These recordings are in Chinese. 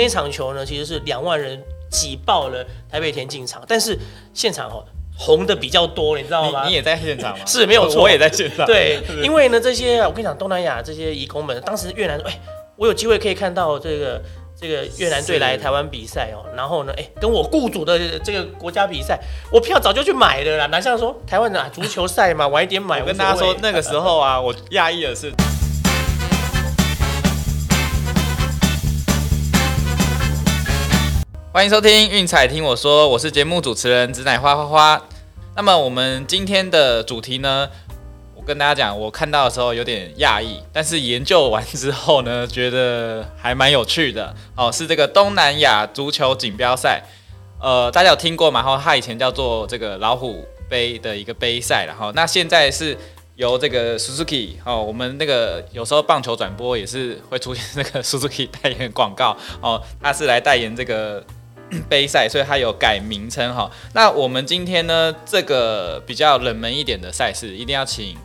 那场球呢，其实是两万人挤爆了台北田径场，但是现场哦红的比较多，你知道吗？你也在现场吗？是没有错，我也在现场。对，因为呢，这些我跟你讲，东南亚这些移工们，当时越南说，哎，我有机会可以看到这个这个越南队来台湾比赛哦，然后呢，哎，跟我雇主的这个国家比赛，我票早就去买了啦。哪像说台湾的足球赛嘛，晚一点买。我跟大家说，那个时候啊，我讶异的是。欢迎收听运彩听我说，我是节目主持人紫奶花花花。那么我们今天的主题呢，我跟大家讲，我看到的时候有点讶异，但是研究完之后呢，觉得还蛮有趣的。哦，是这个东南亚足球锦标赛，呃，大家有听过吗？然后它以前叫做这个老虎杯的一个杯赛，然后那现在是由这个 Suzuki 哦，我们那个有时候棒球转播也是会出现那个 Suzuki 代言广告哦，他是来代言这个。杯赛，所以它有改名称哈。那我们今天呢，这个比较冷门一点的赛事，一定要请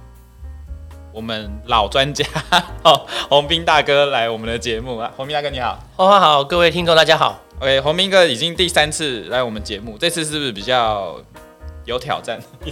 我们老专家 哦，洪斌大哥来我们的节目啊。洪斌大哥你好，花花好，各位听众大家好。OK，洪斌哥已经第三次来我们节目，这次是不是比较有挑战？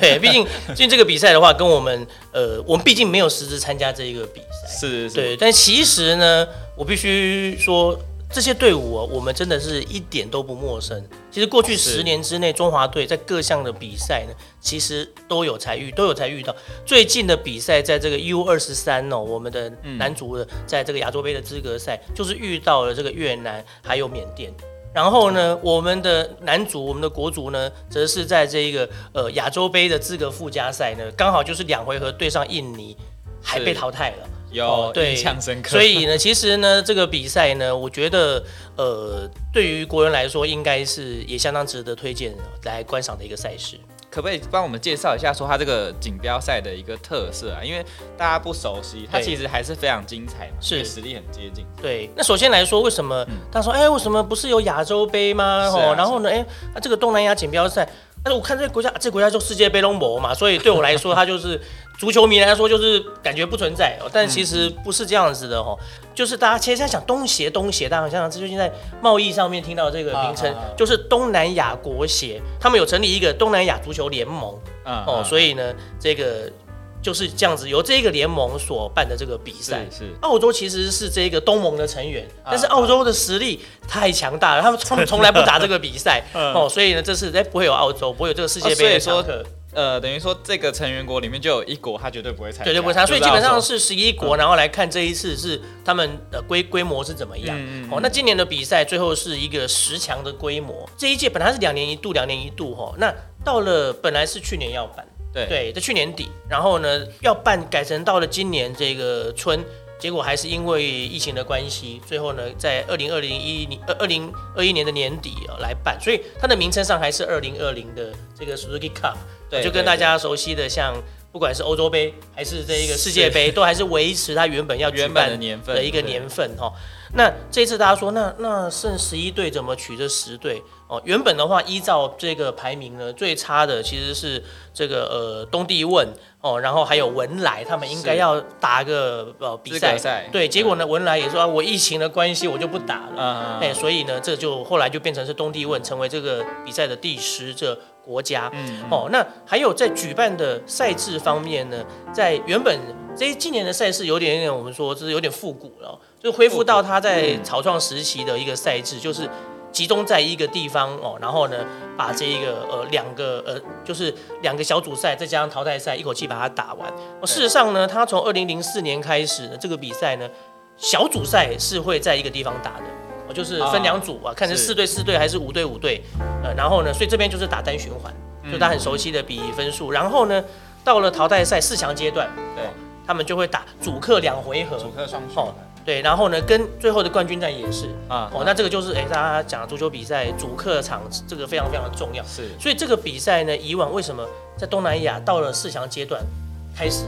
对，毕竟毕竟这个比赛的话，跟我们呃，我们毕竟没有实质参加这一个比赛，是是。对，但其实呢，我必须说。这些队伍哦，我们真的是一点都不陌生。其实过去十年之内，中华队在各项的比赛呢，其实都有才遇，都有才遇到。最近的比赛，在这个 U 二十三哦，我们的男足的在这个亚洲杯的资格赛，就是遇到了这个越南还有缅甸。然后呢，我们的男足，我们的国足呢，则是在这一个呃亚洲杯的资格附加赛呢，刚好就是两回合对上印尼，还被淘汰了。有印象深刻，所以呢，其实呢，这个比赛呢，我觉得，呃，对于国人来说，应该是也相当值得推荐来观赏的一个赛事。可不可以帮我们介绍一下，说它这个锦标赛的一个特色啊？因为大家不熟悉，它其实还是非常精彩嘛，是实力很接近。对，那首先来说，为什么他说，哎，为什么不是有亚洲杯吗？哦，然后呢，哎，那这个东南亚锦标赛，但是我看这个国家，这国家就世界杯龙博嘛，所以对我来说，它就是。足球迷来说，就是感觉不存在哦，但其实不是这样子的哦，就是大家其实在想东协，东协，大家像最近在贸易上面听到这个名称，就是东南亚国协，他们有成立一个东南亚足球联盟，哦，所以呢，这个就是这样子，由这个联盟所办的这个比赛，是。澳洲其实是这个东盟的成员，但是澳洲的实力太强大了，他们从从来不打这个比赛，哦，所以呢，这次哎不会有澳洲，不会有这个世界杯。呃，等于说这个成员国里面就有一国，他绝对不会参加，绝对不会参加，所以基本上是十一国，然后来看这一次是他们的规规模是怎么样。哦，那今年的比赛最后是一个十强的规模，这一届本来是两年一度，两年一度哈，那到了本来是去年要办，对对，在去年底，然后呢要办改成到了今年这个春。结果还是因为疫情的关系，最后呢，在二零二零一年二二零二一年的年底啊来办，所以它的名称上还是二零二零的这个 Suzuki Cup，对，就跟大家熟悉的像不管是欧洲杯还是这一个世界杯，都还是维持它原本要举办的年份的一个年份哈。那这次大家说，那那剩十一队怎么取这十队？哦，原本的话依照这个排名呢，最差的其实是这个呃东帝汶。哦，然后还有文莱，他们应该要打个呃比赛，对，结果呢，文莱也说我疫情的关系，我就不打了，哎，所以呢，这就后来就变成是东帝汶成为这个比赛的第十个国家。嗯哦，那还有在举办的赛制方面呢，在原本这今年的赛事有点点，我们说是有点复古了，就恢复到他在草创时期的一个赛制，就是。集中在一个地方哦，然后呢，把这一个呃两个呃就是两个小组赛，再加上淘汰赛，一口气把它打完。事实上呢，他从二零零四年开始呢这个比赛呢，小组赛是会在一个地方打的，我就是分两组啊，看是四队四队还是五队五队，呃，然后呢，所以这边就是打单循环，就他很熟悉的比分数。然后呢，到了淘汰赛四强阶段，对，他们就会打主客两回合，主客双双。对，然后呢，跟最后的冠军战也是。啊，哦，那这个就是哎，大家讲足球比赛主客场这个非常非常的重要，是，所以这个比赛呢，以往为什么在东南亚到了四强阶段开始，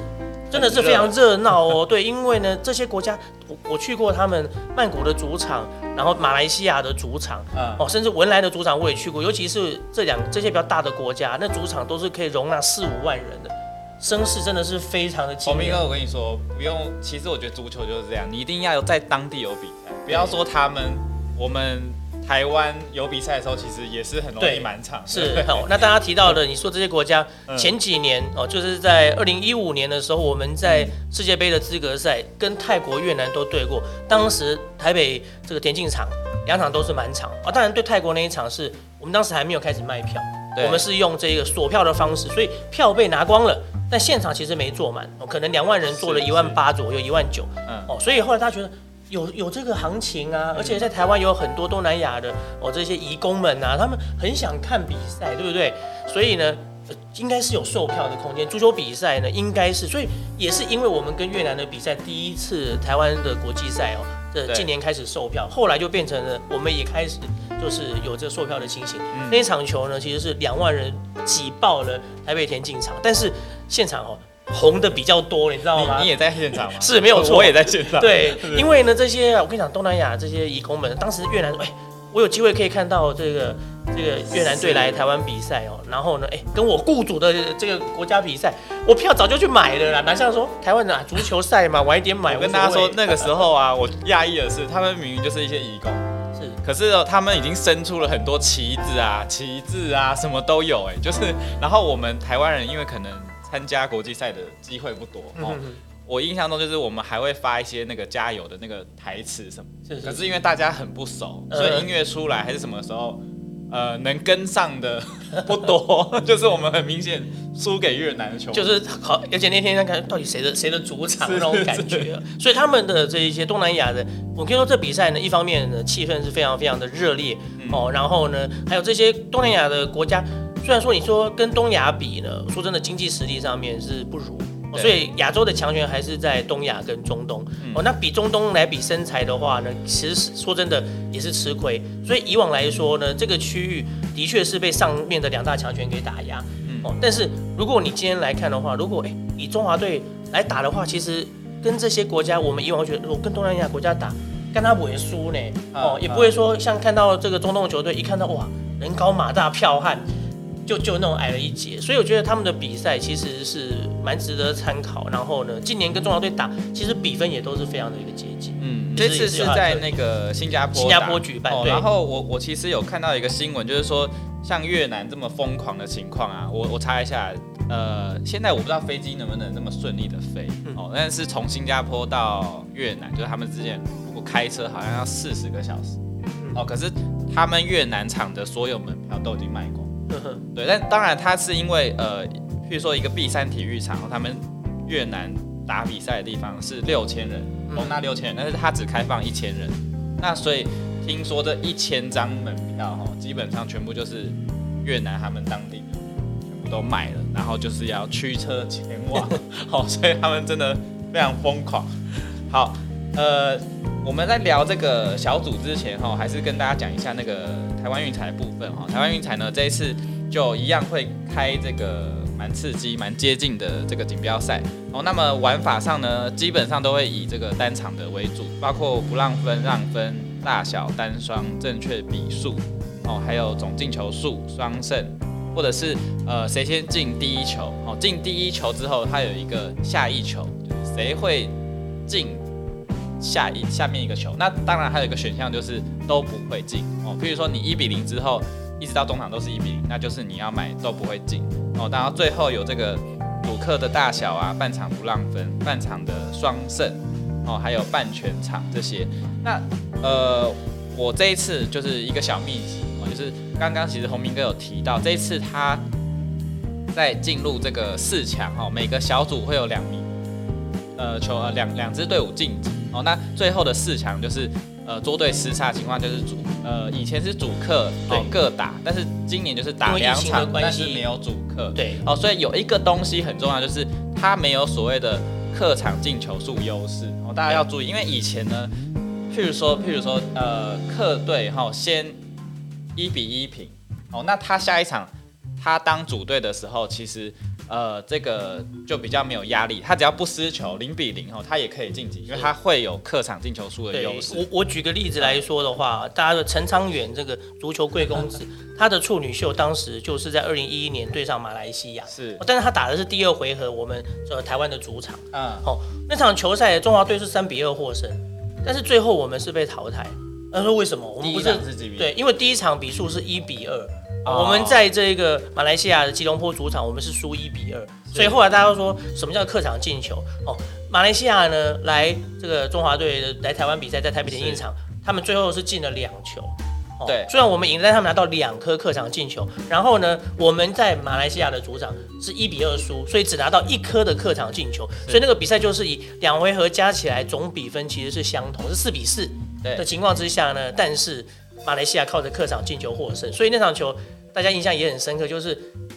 真的是非常热闹哦，对，因为呢，这些国家我我去过他们曼谷的主场，然后马来西亚的主场，哦，甚至文莱的主场我也去过，尤其是这两这些比较大的国家，那主场都是可以容纳四五万人的。声势真的是非常的强。洪明哥，我跟你说，不用。其实我觉得足球就是这样，你一定要有在当地有比赛，不要说他们我们台湾有比赛的时候，其实也是很容易对满场。是好，那大家提到的，你说这些国家 嗯前几年哦，就是在二零一五年的时候，我们在世界杯的资格赛跟泰国、越南都对过。当时台北这个田径场两场都是满场啊，当然对泰国那一场是我们当时还没有开始卖票，对我们是用这个锁票的方式，所以票被拿光了，但现场其实没坐满，哦可能两万人坐了一万八左右，一万九。嗯，哦，所以后来他觉得有有这个行情啊，而且在台湾有很多东南亚的哦这些移工们啊，他们很想看比赛，对不对？所以呢。呃应该是有售票的空间，足球比赛呢，应该是，所以也是因为我们跟越南的比赛，第一次台湾的国际赛哦，这对今年开始售票，后来就变成了我们也开始就是有这售票的情形。嗯那一场球呢，其实是两万人挤爆了台北田径场，但是现场哦红的比较多，你知道吗？你你也在现场吗？是没有错我也在现场。对，因为呢，这些我跟你讲，东南亚这些移工们，当时越南说，哎、我有机会可以看到这个这个越南队来台湾比赛哦，然后呢，哎、跟我雇主的这个国家比赛，我票早就去买了啦，哪像说台湾的、啊、足球赛嘛，晚一点买。我跟大家说那个时候啊，我讶异的是，他们明明就是一些义工，是可是哦他们已经生出了很多旗子啊、旗帜啊，什么都有哎，就是，然后我们台湾人因为可能参加国际赛的机会不多哦，嗯，我印象中就是我们还会发一些那个加油的那个台词什么，是是可是因为大家很不熟，嗯所以音乐出来还是什么时候。呃，能跟上的 不多，就是我们很明显输给越南的球，就是好，而且那天那个到底谁的谁的主场 那种感觉啊，所以他们的这一些东南亚的，我可以说这比赛呢，一方面呢气氛是非常非常的热烈嗯。哦，然后呢还有这些东南亚的国家，虽然说你说跟东亚比呢，说真的经济实力上面是不如。所以亚洲的强权还是在东亚跟中东、嗯哦，那比中东来比身材的话呢，其实说真的也是吃亏。所以以往来说呢，这个区域的确是被上面的两大强权给打压。嗯哦，但是如果你今天来看的话，如果哎以中华队来打的话，其实跟这些国家，我们以往会觉得我跟东南亚国家打，跟他不会输呢。哦，嗯也不会说像看到这个中东的球队，一看到哇人高马大剽悍，就就那种矮了一截。所以我觉得他们的比赛其实是蛮值得参考。然后呢，今年跟中华队打，其实比分也都是非常的一个接近。嗯，这次是在那个新加坡，新加坡举办然后我我其实有看到一个新闻，就是说像越南这么疯狂的情况啊，我我查一下，呃，现在我不知道飞机能不能那么顺利的飞、嗯哦，但是从新加坡到越南，就是他们之间如果开车好像要四十个小时，嗯哦，可是他们越南场的所有门票都已经卖光。对，但当然他是因为呃，譬如说一个 B 三体育场，他们越南打比赛的地方是六千人，嗯。容纳六千人，但是他只开放一千人，那所以听说这一千张门票哈，基本上全部就是越南他们当地的全部都买了，然后就是要驱车前往，好，所以他们真的非常疯狂。好，呃，我们在聊这个小组之前哈，还是跟大家讲一下那个台湾运彩的部分哈。台湾运彩呢这一次就一样会开这个蛮刺激、蛮接近的这个锦标赛哦。那么玩法上呢，基本上都会以这个单场的为主，包括不让分、让分、大小、单双、正确比数哦，还有总进球数、双胜。或者是呃谁先进第一球哦，进第一球之后，它有一个下一球，谁会进下一下面一个球。那当然还有一个选项就是都不会进哦，譬如说你一比零之后，一直到中场都是一比零，那就是你要买都不会进哦。然后最后有这个主客的大小啊，半场不让分，半场的双胜哦，还有半全场这些。那呃，我这一次就是一个小秘籍哦，就是刚刚其实洪明哥有提到，这一次他在进入这个四强哦，每个小组会有两名呃球呃两两支队伍晋级哦，那最后的四强就是呃捉对厮杀情况，就是主呃以前是主客哦对各打，但是今年就是打两场，但是没有主客。对，哦，所以有一个东西很重要，就是它没有所谓的客场进球数优势。哦，大家要注意，因为以前呢，譬如说，譬如说，呃，客队哈、先一比一平，哦，那他下一场他当主队的时候，其实呃这个就比较没有压力，他只要不失球零比零哦，他也可以晋级，因为他会有客场进球数的对优势。我我举个例子来说的话，大家的陈昌远这个足球贵公子，他的处女秀当时就是在二零一一年对上马来西亚，是哦，但是他打的是第二回合，我们呃台湾的主场，嗯，哦，那场球赛中华队是三比二获胜，但是最后我们是被淘汰。他说为什么？我们不是对，因为第一场比数是一比二、哦我们在这个马来西亚的吉隆坡主场，我们是输一比二，所以后来大家都说什么叫客场进球？哦，马来西亚呢来这个中华队来台湾比赛，在台北田径场，他们最后是进了两球。哦对虽然我们赢，但他们拿到两颗客场进球。然后呢，我们在马来西亚的主场是一比二输，所以只拿到一颗的客场进球。所以那个比赛就是以两回合加起来总比分其实是相同，是四比四。的，情况之下呢，但是马来西亚靠着客场进球获胜，所以那场球大家印象也很深刻，就是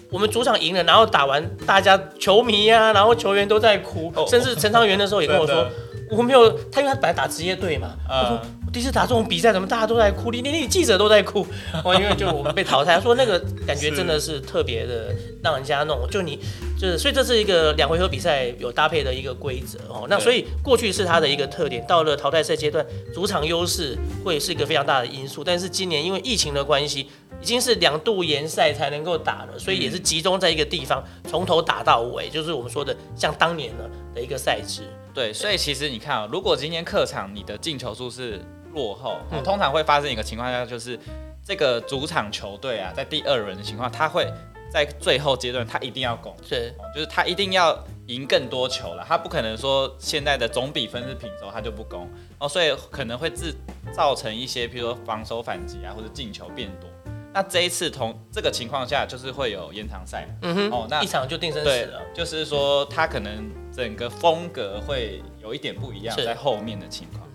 我们主场赢了，然后打完大家球迷啊，然后球员都在哭，哦。甚至陈昌元那时候也跟我说，我没有，他因为他本来打职业队嘛，他说第一次打这种比赛，怎么大家都在哭，连连连记者都在哭，哦，因为就我们被淘汰，他说那个感觉真的是特别的让人家弄，就你就是，所以这是一个两回合比赛有搭配的一个规则哦。那所以过去是它的一个特点，到了淘汰赛阶段，主场优势会是一个非常大的因素。但是今年因为疫情的关系，已经是两度联赛才能够打了，所以也是集中在一个地方，从头打到尾，就是我们说的像当年呢的一个赛制。对，所以其实你看啊、如果今天客场你的进球数是落后，通常会发生一个情况下，就是这个主场球队啊，在第二轮的情况，他会在最后阶段他一定要攻，是哦就是他一定要赢更多球了，他不可能说现在的总比分是平手他就不攻哦，所以可能会制造成一些，比如说防守反击啊，或者进球变多。那这一次同这个情况下，就是会有延长赛，嗯哼，哦那一场就定生死了。，就是说他可能整个风格会有一点不一样，在后面的情况。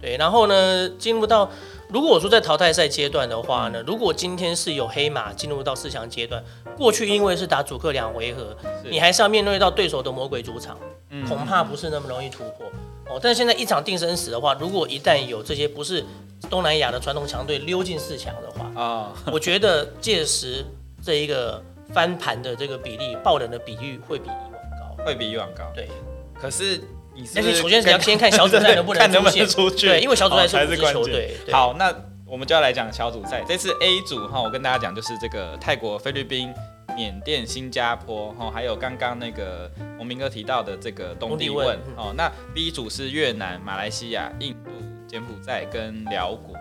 对，然后呢，进入到如果说在淘汰赛阶段的话呢，如果今天是有黑马进入到四强阶段，过去因为是打主客两回合，你还是要面对到对手的魔鬼主场，嗯恐怕不是那么容易突破哦。但是现在一场定生死的话，如果一旦有这些不是东南亚的传统强队溜进四强的话，啊、我觉得届时这一个翻盘的这个比例、爆冷的比率会比以往高。会比以往高。对，可是你是但是是首先你要先看小组赛能不能 看能不出？对，因为小组赛哦才是五支是关键。球队。对好，那我们就要来讲小组赛。这次 A 组哈，我跟大家讲就是这个泰国、菲律宾、缅甸、新加坡哈，还有刚刚那个我明哥提到的这个东帝汶哦。那 B 组是越南、马来西亚、印度、柬埔寨跟辽国。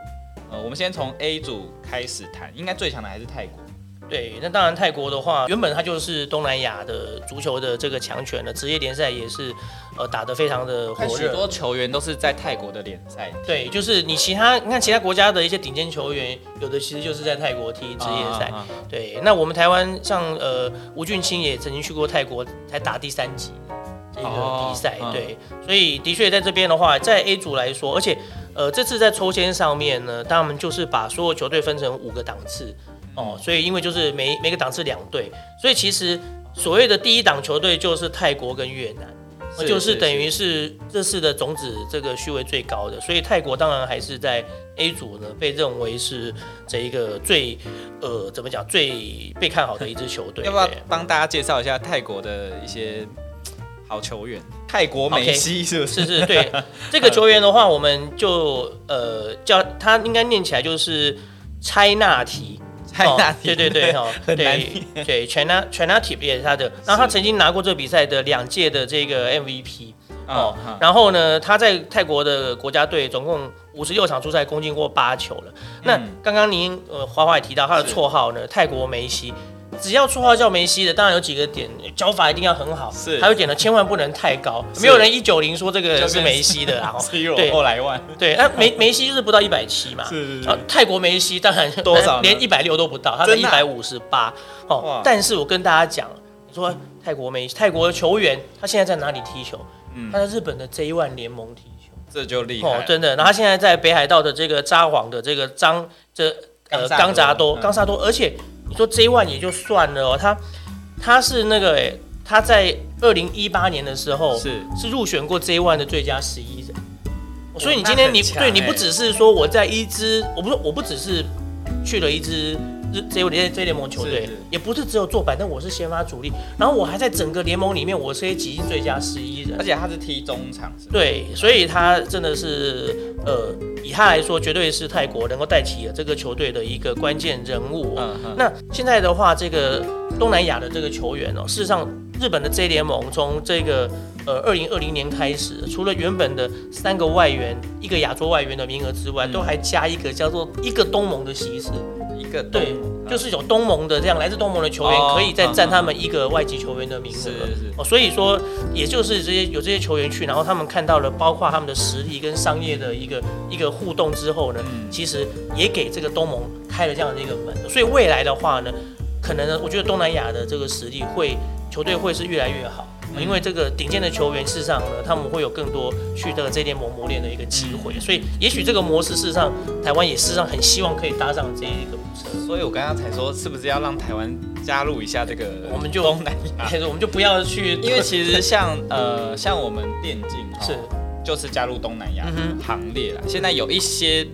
呃，我们先从 A 组开始谈，应该最强的还是泰国。对，那当然泰国的话，原本它就是东南亚的足球的这个强权了，职业联赛也是呃打得非常的火热。许多球员都是在泰国的联赛对，就是你其他你看其他国家的一些顶尖球员，有的其实就是在泰国踢职业赛。啊啊啊对，那我们台湾像呃吴俊清也曾经去过泰国，才打第三级的这个哦比赛。嗯对，所以的确在这边的话，在 A 组来说，而且呃这次在抽签上面呢，他们就是把所有球队分成五个档次哦，所以因为就是每每个档次两队，所以其实所谓的第一档球队就是泰国跟越南。是就是等于是这次的种子这个序位最高的，所以泰国当然还是在 A 组呢，被认为是这一个最呃怎么讲最被看好的一支球队。要不要帮大家介绍一下泰国的一些好球员？泰国梅西是不是？是是，对这个球员的话，我们就呃叫他应该念起来就是拆纳提。哦对对对，对对 China China Tip 也是他的，然后他曾经拿过这个比赛的两届的这个 MVP 哦然后呢，他在泰国的国家队总共五十六场出赛，攻进过八球了。那嗯。刚刚您呃花花也提到他的是。绰号呢，泰国梅西。只要绰号叫梅西的，当然有几个点，脚法一定要很好，是。还有一点呢，千万不能太高，是。没有人一九零说这个就是梅西的啊。哦 C 对。罗后来万，对，那梅梅西就是不到一百七嘛，是是啊，泰国梅西当然多少呢？连一百六都不到，他才真的啊？一百五十八哦。但是我跟大家讲，你说泰国梅泰国的球员他现在在哪里踢球？嗯。他在日本的 J ONE 联盟踢球。这就厉害，，哦真的。然后他现在在北海道的这个札幌的这个张这呃冈萨多。冈扎多嗯。冈萨多，而且你说 J One 也就算了哦，他他是那个诶他在二零一八年的时候是是入选过 J One 的最佳十一人。所以你今天你欸对你不只是说我在一支，我不是我不只是去了一支日 J 联 J 联盟球队也不是只有做板凳，我是先发主力，然后我还在整个联盟里面，我是可以挤进最佳十一人。而。且他是踢中场，对，所以他真的是呃，以他来说，绝对是泰国能够带起了这个球队的一个关键人物、嗯，那现在的话，这个东南亚的这个球员哦，事实上日本的 J 联盟从这个呃二零二零年开始，除了原本的三个外援、一个亚洲外援的名额之外，嗯都还加一个叫做一个东盟的席次。一个对，就是有东盟的这样来自东盟的球员，哦可以再占他们一个外籍球员的名额。是是哦，所以说，也就是这些有这些球员去，然后他们看到了包括他们的实力跟商业的一个一个互动之后呢，嗯其实也给这个东盟开了这样的一个门。所以未来的话呢，可能呢，我觉得东南亚的这个实力会球队会是越来越好。嗯因为这个顶尖的球员，事实上呢，他们会有更多去这个这联盟磨练的一个机会，嗯所以也许这个模式，事实上台湾也事实上很希望可以搭上这一个模式。所以我刚刚才说，是不是要让台湾加入一下这个我们就东南亚？我们就不要去，因为其实像 呃像我们电竞哦是就是加入东南亚行列啦。现在有一些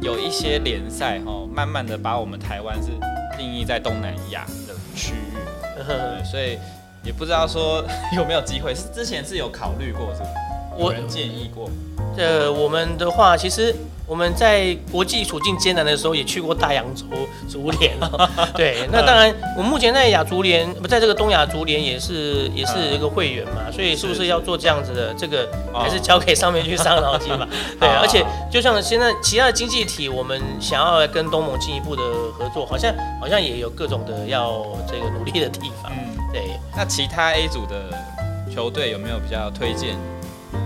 有一些联赛哈，慢慢的把我们台湾是定义在东南亚的区域，对，所以也不知道说 有没有机会，是之前是有考虑过，是吗？有我人建议过，呃，我们的话，其实我们在国际处境艰难的时候，也去过大洋洲足联。对，那当然，我们目前在亚足联，不在这个东亚足联也是也是一个会员嘛，所以是不是要做这样子的，这个哦还是交给上面去伤脑筋吧。对，而且就像现在其他的经济体，我们想要跟东盟进一步的合作，好像好像也有各种的要这个努力的地方。嗯，对。那其他 A 组的球队有没有比较推荐？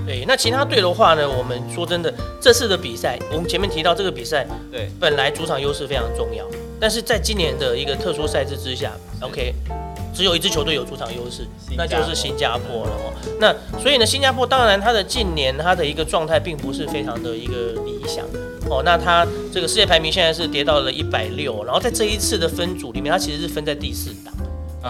对，那其他队的话呢，我们说真的，这次的比赛，我们前面提到这个比赛，对，本来主场优势非常重要，但是在今年的一个特殊赛制之下，OK，只有一支球队有主场优势，那就是新加坡了哦。那所以呢，新加坡当然它的近年它的一个状态并不是非常的一个理想哦。那它这个世界排名现在是跌到了一百六，然后在这一次的分组里面，它其实是分在第四档。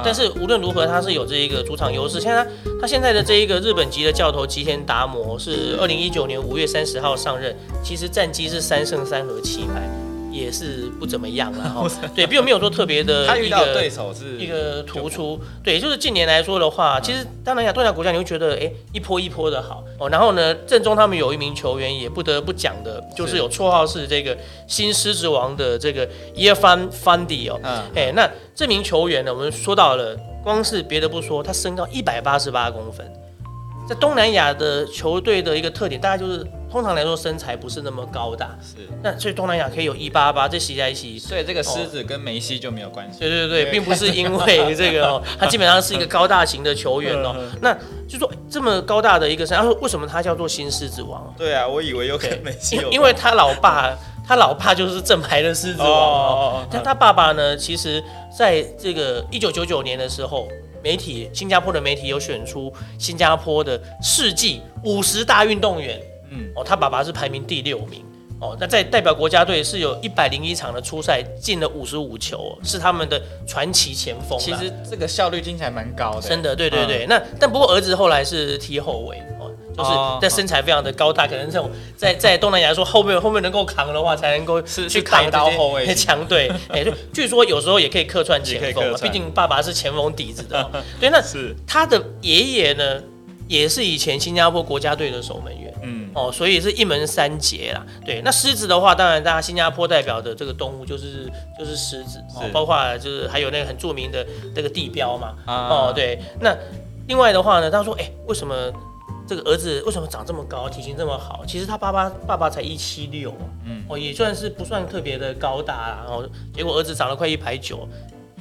但是无论如何，他是有这一个主场优势。现在他他现在的这一个日本籍的教头吉田达摩是二零一九年五月三十号上任，其实战绩是三胜三和七败，也是不怎么样了 哈。对，并没有说特别的 他遇一到对个手是一个突出。对，就是近年来说的话，其实当然亚东南亚国家你会觉得哎一波一波的好哦。然后呢，正中他们有一名球员也不得不讲的，就是是有绰号是这个新狮子王的这个伊尔范范迪哦。嗯哎，那这名球员呢，我们说到了，光是别的不说，他身高一百八十八公分，在东南亚的球队的一个特点，大概就是通常来说身材不是那么高大，是，那所以东南亚可以有一八八，这洗在一起。所以这个狮子跟梅西就没有关系。对对对，并不是因为这个哦，他基本上是一个高大型的球员哦。嗯那就说这么高大的一个身，然后为什么他叫做新狮子王？对啊，我以为有跟梅西有因因为他老爸，他老爸就是正牌的狮子王哦。哦，但他爸爸呢，其实在这个一九九九年的时候，媒体新加坡的媒体有选出新加坡的世纪五十大运动员，嗯，哦，他爸爸是排名第六名。哦，那在代表国家队是有一百零一场的初赛进了五十五球哦，是他们的传奇前锋。其实这个效率听起来蛮高的。真的，对对对。那但不过儿子后来是踢后卫哦，就是哦但身材非常的高大，可能这种在在东南亚说后面后面能够扛的话，才能够去扛这些刀后卫 强队。哎，对，据说有时候也可以客串前锋毕竟爸爸是前锋底子的哦。对，那是，他的爷爷呢，也是以前新加坡国家队的守门员。嗯，哦，所以是一门三杰啦。对，那狮子的话，当然大家新加坡代表的这个动物就是就是狮子，哦，包括就是还有那个很著名的那个地标嘛。啊哦，，对，那另外的话呢，他说，哎、为什么这个儿子为什么长这么高，体型这么好？其实他爸爸爸爸才一七六，嗯哦，也算是不算特别的高大啦。然后结果儿子长了快一排九。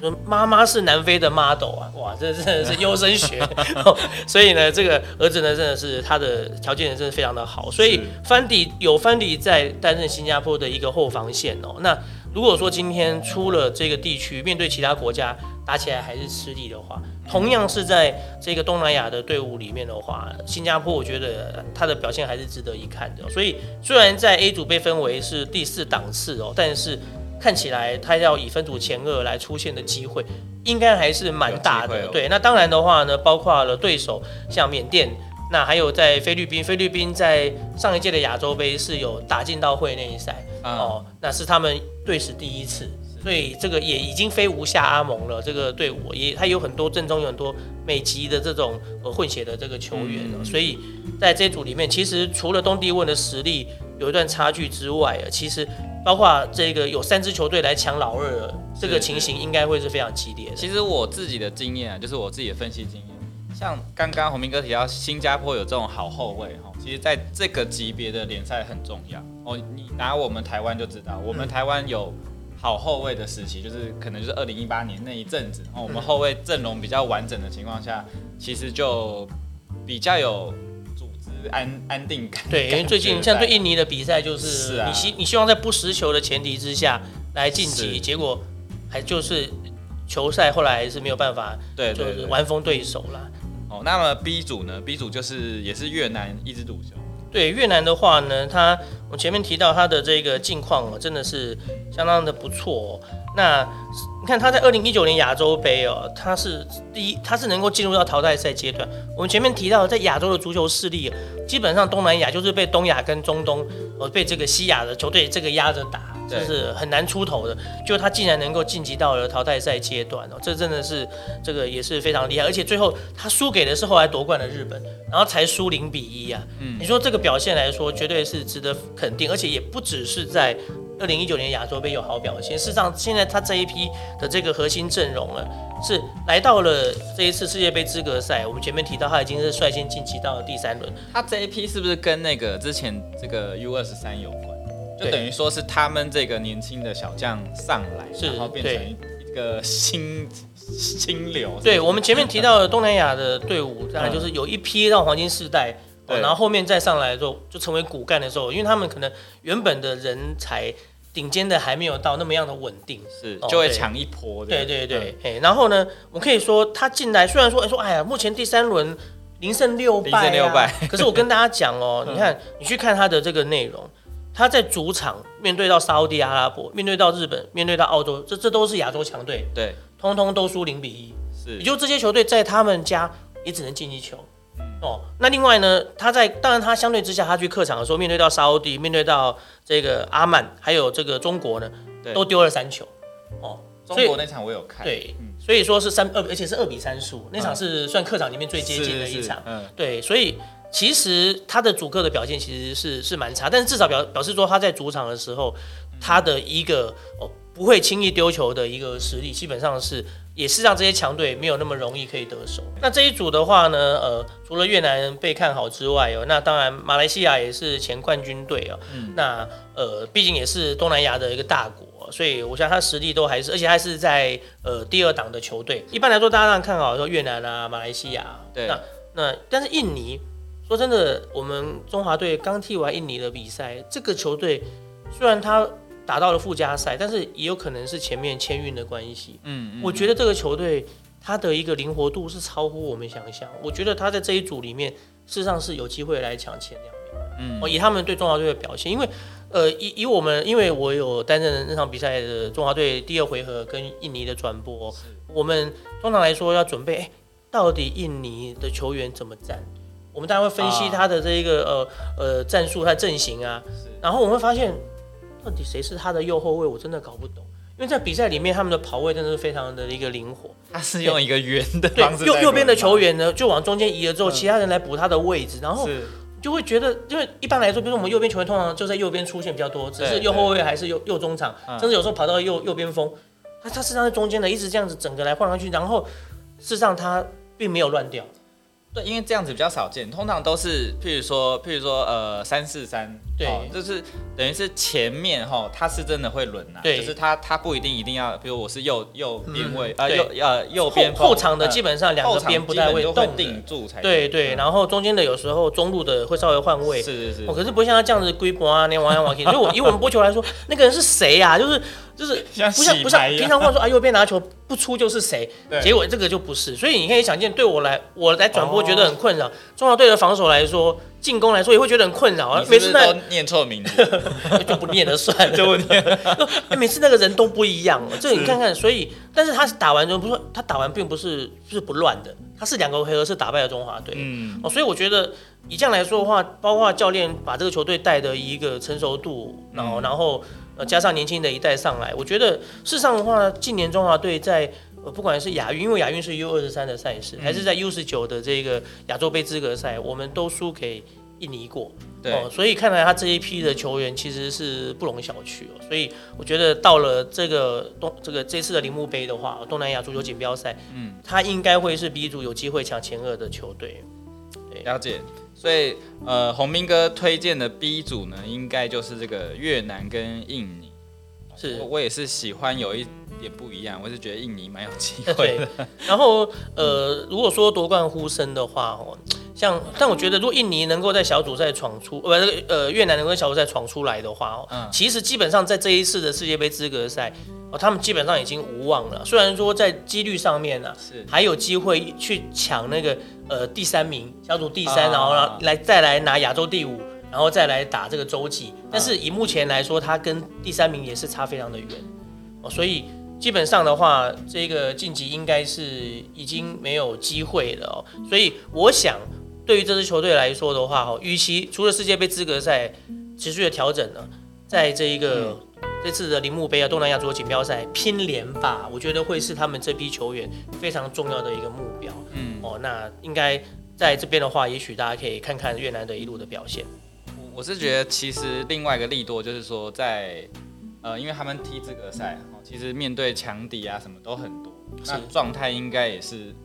说妈妈是南非的 model 啊，哇，这真的是优生学，哦 所以呢，这个儿子呢，真的是他的条件真的非常的好，所以是范迪有范迪在担任新加坡的一个后防线哦。那如果说今天出了这个地区，面对其他国家打起来还是吃力的话，同样是在这个东南亚的队伍里面的话，新加坡我觉得他的表现还是值得一看的。所以虽然在 A 组被分为是第四档次哦，但是看起来他要以分组前二来出现的机会，应该还是蛮大的。对，那当然的话呢，包括了对手像缅甸。那还有在菲律宾，菲律宾在上一届的亚洲杯是有打进到会内赛，啊，哦，那是他们队史第一次，所以这个也已经非无下阿蒙了。这个队伍也他有很多阵中有很多美籍的这种呃混血的这个球员了，嗯所以在这组里面，其实除了东帝汶的实力有一段差距之外啊，其实包括这个有三支球队来抢老二了，这个情形应该会是非常激烈的。其实我自己的经验啊，就是我自己的分析经验，像刚刚洪明哥提到新加坡有这种好后卫哈，其实在这个级别的联赛很重要哦。你拿我们台湾就知道，我们台湾有好后卫的时期，就是可能就是二零一八年那一阵子哦，我们后卫阵容比较完整的情况下，其实就比较有安安定感。对，因为最近像对印尼的比赛，就是是啊你希你希望在不失球的前提之下来晋级，结果还就是球赛后来还是没有办法，就是对对对。完封对手啦。哦，那么 B 组呢？B 组就是也是越南一枝独秀。对越南的话呢，它我前面提到它的这个境况哦，真的是相当的不错、哦。那你看他在二零一九年亚洲杯哦，他是第一，他是能够进入到淘汰赛阶段。我们前面提到，在亚洲的足球势力，基本上东南亚就是被东亚跟中东，呃，被这个西亚的球队这个压着打，就是很难出头的。就他竟然能够晋级到了淘汰赛阶段哦，这真的是这个也是非常厉害。而且最后他输给的是后来夺冠的日本，然后才输零比一啊。嗯你说这个表现来说，绝对是值得肯定，而且也不只是在二零一九年亚洲杯有好表现。事实上，现在他这一批的这个核心阵容呢，是来到了这一次世界杯资格赛。我们前面提到，他已经是率先晋级到了第三轮。他这一批是不是跟那个之前这个 U 二十三有关？就等于说是他们这个年轻的小将上来，是然后变成一个新新流。对我们前面提到的东南亚的队伍，当然就是有一批到黄金世代。哦，然后后面再上来的时候，就成为骨干的时候，因为他们可能原本的人才顶尖的还没有到那么样的稳定，哦是就会对抢一波。对对嗯。对，哎、然后呢，我可以说他进来，虽然说，哎、说，哎呀，目前第三轮零胜六败、啊，零胜六败。可是我跟大家讲哦，嗯。你看，你去看他的这个内容，他在主场面对到沙烏地阿拉伯，面对到日本，面对到澳洲，这这都是亚洲强队，对。通通都输零比一，是。也就这些球队在他们家也只能进一球。嗯哦，那另外呢，他在当然他相对之下，他去客场的时候，面对到沙烏地，面对到这个阿曼，还有这个中国呢，都丢了三球。哦，中国那场我有看，对嗯，所以说是三二，而且是二比三输，那场是算客场里面最接近的一场。嗯，对，所以其实他的主客的表现其实是是蛮差，但是至少表表示说他在主场的时候，他的一个哦不会轻易丢球的一个实力，基本上是也是让这些强队没有那么容易可以得手。那这一组的话呢，呃，除了越南被看好之外哦，那当然马来西亚也是前冠军队哦，嗯那呃毕竟也是东南亚的一个大国。所以我想他实力都还是，而且还是在呃第二档的球队。一般来说，大家当然看好说越南啊、马来西亚，对那那但是印尼，说真的，我们中华队刚踢完印尼的比赛，这个球队虽然他打到了附加赛，但是也有可能是前面签运的关系。嗯嗯，我觉得这个球队他的一个灵活度是超乎我们想象。我觉得他在这一组里面，事实上是有机会来抢前两名。嗯哦，以他们对中华队的表现，因为呃，以以我们，因为我有担任那场比赛的中华队第二回合跟印尼的转播，我们通常来说要准备，哎，到底印尼的球员怎么站？我们当然会分析啊他的这一个、呃呃战术、他的阵型啊，然后我们会发现，到底谁是他的右后卫，我真的搞不懂。因为在比赛里面，他们的跑位真的是非常的一个灵活。他是用一个圆的对方式，右右边的球员呢，就往中间移了之后，嗯其他人来补他的位置，然后就会觉得，因为一般来说，比如说我们右边球员通常就在右边出现比较多，只是右后卫还是右右中场，嗯甚至有时候跑到右右边锋，他他实际上在中间的，一直这样子整个来换上去，然后事实上他并没有乱掉。对，因为这样子比较少见，通常都是譬如说，譬如说，呃，三四三，对哦就是等于是前面哈，他是真的会轮啊，对就是他他不一定一定要，比如我是右右边位，啊右呃右边后场的呃基本上两个边不太基本都动的定住才对对，嗯然后中间的有时候中路的会稍微换位。是是是哦，，可是不会像他这样子龟波啊，那样玩来玩去。所以我以我们播球来说，那个人是谁呀、就是就是不 像不像平常话说啊，右边拿球不出就是谁，对结果这个就不是。所以你可以想见，对我来我来转播哦觉得很困扰。中华队的防守来说，进攻来说也会觉得很困扰啊每次都念错名字，就不念了算了，就不念，哎 每次那个人都不一样，这你看看，所以，但是他打完之后，不是说他打完并不是是不乱的，他是两个回合是打败了中华队，嗯，哦，所以我觉得以这样来说的话，包括教练把这个球队带的一个成熟度，然后、嗯。然后呃加上年轻的一代上来，我觉得事实上的话，近年中华队在呃不管是亚运，因为亚运是 U 二十三的赛事，还是在 U 十九的这个亚洲杯资格赛，我们都输给印尼过。对，哦，所以看来他这一批的球员其实是不容小觑哦。所以我觉得到了这个东这个这次的铃木杯的话，东南亚足球锦标赛，嗯，他应该会是 B 组有机会抢前二的球队。了解。所以呃，洪斌哥推荐的 B 组呢，应该就是这个越南跟印尼。是，我也是喜欢有一点不一样，我是觉得印尼蛮有机会的。然后呃，如果说夺冠呼声的话哦。像，但我觉得，如果印尼能够在小组赛闯出，呃，呃，越南能够在小组赛闯出来的话，哦，其实基本上在这一次的世界杯资格赛，哦，他们基本上已经无望了。虽然说在几率上面呢，是还有机会去抢那个呃第三名，小组第三，然后来再来拿亚洲第五，然后再来打这个洲际。但是以目前来说，他跟第三名也是差非常的远，哦，所以。基本上的话，这个晋级应该是已经没有机会了哦。所以我想，对于这支球队来说的话，哈，与其除了世界杯资格赛持续的调整呢，在这一个这次的铃木杯啊，东南亚足球锦标赛拼连吧，我觉得会是他们这批球员非常重要的一个目标。嗯，哦，那应该在这边的话，也许大家可以看看越南的一路的表现。我我是觉得，其实另外一个利多就是说，在呃，因为他们踢资格赛。其实面对强敌啊，什么都很多，那状态应该也是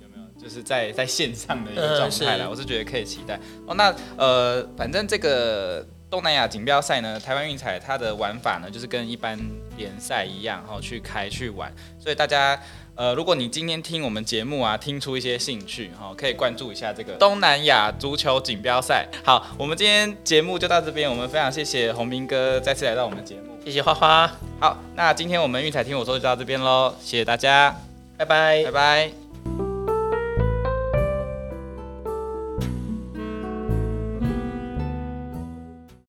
有没有，就是在在线上的一个状态了。我是觉得可以期待哦。那呃，反正这个东南亚锦标赛呢，台湾运彩它的玩法呢，就是跟一般联赛一样，然后去开去玩。所以大家呃，如果你今天听我们节目啊，听出一些兴趣哈，可以关注一下这个东南亚足球锦标赛。好，我们今天节目就到这边，我们非常谢谢洪明哥再次来到我们节目。谢谢花花。好，那今天我们运彩听我说就到这边喽，谢谢大家，拜拜，拜拜。